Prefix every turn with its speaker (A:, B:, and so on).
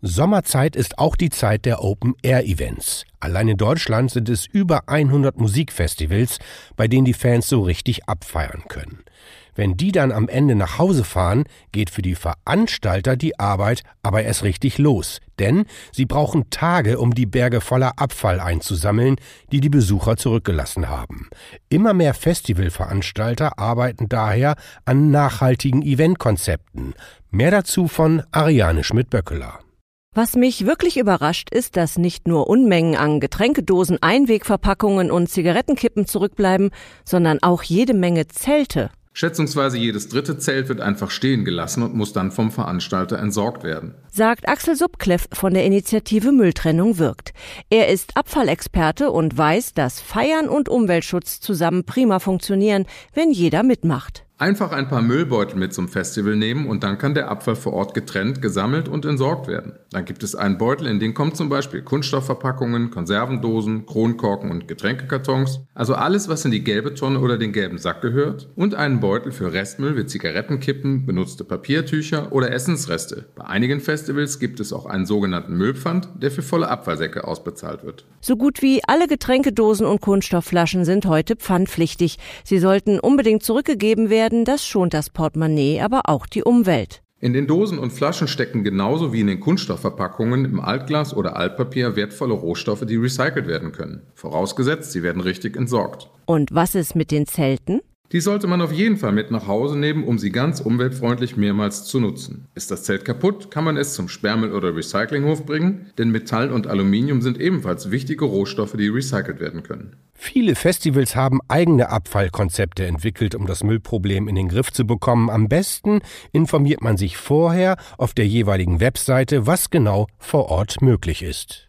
A: Sommerzeit ist auch die Zeit der Open-Air-Events. Allein in Deutschland sind es über 100 Musikfestivals, bei denen die Fans so richtig abfeiern können. Wenn die dann am Ende nach Hause fahren, geht für die Veranstalter die Arbeit aber erst richtig los. Denn sie brauchen Tage, um die Berge voller Abfall einzusammeln, die die Besucher zurückgelassen haben. Immer mehr Festivalveranstalter arbeiten daher an nachhaltigen Eventkonzepten. Mehr dazu von Ariane Schmidt-Böckeler.
B: Was mich wirklich überrascht, ist, dass nicht nur Unmengen an Getränkedosen, Einwegverpackungen und Zigarettenkippen zurückbleiben, sondern auch jede Menge Zelte.
C: Schätzungsweise jedes dritte Zelt wird einfach stehen gelassen und muss dann vom Veranstalter entsorgt werden.
B: Sagt Axel Subkleff von der Initiative Mülltrennung wirkt. Er ist Abfallexperte und weiß, dass Feiern und Umweltschutz zusammen prima funktionieren, wenn jeder mitmacht.
C: Einfach ein paar Müllbeutel mit zum Festival nehmen und dann kann der Abfall vor Ort getrennt, gesammelt und entsorgt werden. Dann gibt es einen Beutel, in den kommen zum Beispiel Kunststoffverpackungen, Konservendosen, Kronkorken und Getränkekartons, also alles, was in die gelbe Tonne oder den gelben Sack gehört, und einen Beutel für Restmüll wie Zigarettenkippen, benutzte Papiertücher oder Essensreste. Bei einigen Festivals gibt es auch einen sogenannten Müllpfand, der für volle Abfallsäcke ausbezahlt wird.
B: So gut wie alle Getränkedosen und Kunststoffflaschen sind heute pfandpflichtig. Sie sollten unbedingt zurückgegeben werden werden, das schont das Portemonnaie, aber auch die Umwelt.
C: In den Dosen und Flaschen stecken genauso wie in den Kunststoffverpackungen im Altglas oder Altpapier wertvolle Rohstoffe, die recycelt werden können. Vorausgesetzt, sie werden richtig entsorgt.
B: Und was ist mit den Zelten?
C: Die sollte man auf jeden Fall mit nach Hause nehmen, um sie ganz umweltfreundlich mehrmals zu nutzen. Ist das Zelt kaputt, kann man es zum Sperrmüll oder Recyclinghof bringen, denn Metall und Aluminium sind ebenfalls wichtige Rohstoffe, die recycelt werden können.
A: Viele Festivals haben eigene Abfallkonzepte entwickelt, um das Müllproblem in den Griff zu bekommen. Am besten informiert man sich vorher auf der jeweiligen Webseite, was genau vor Ort möglich ist.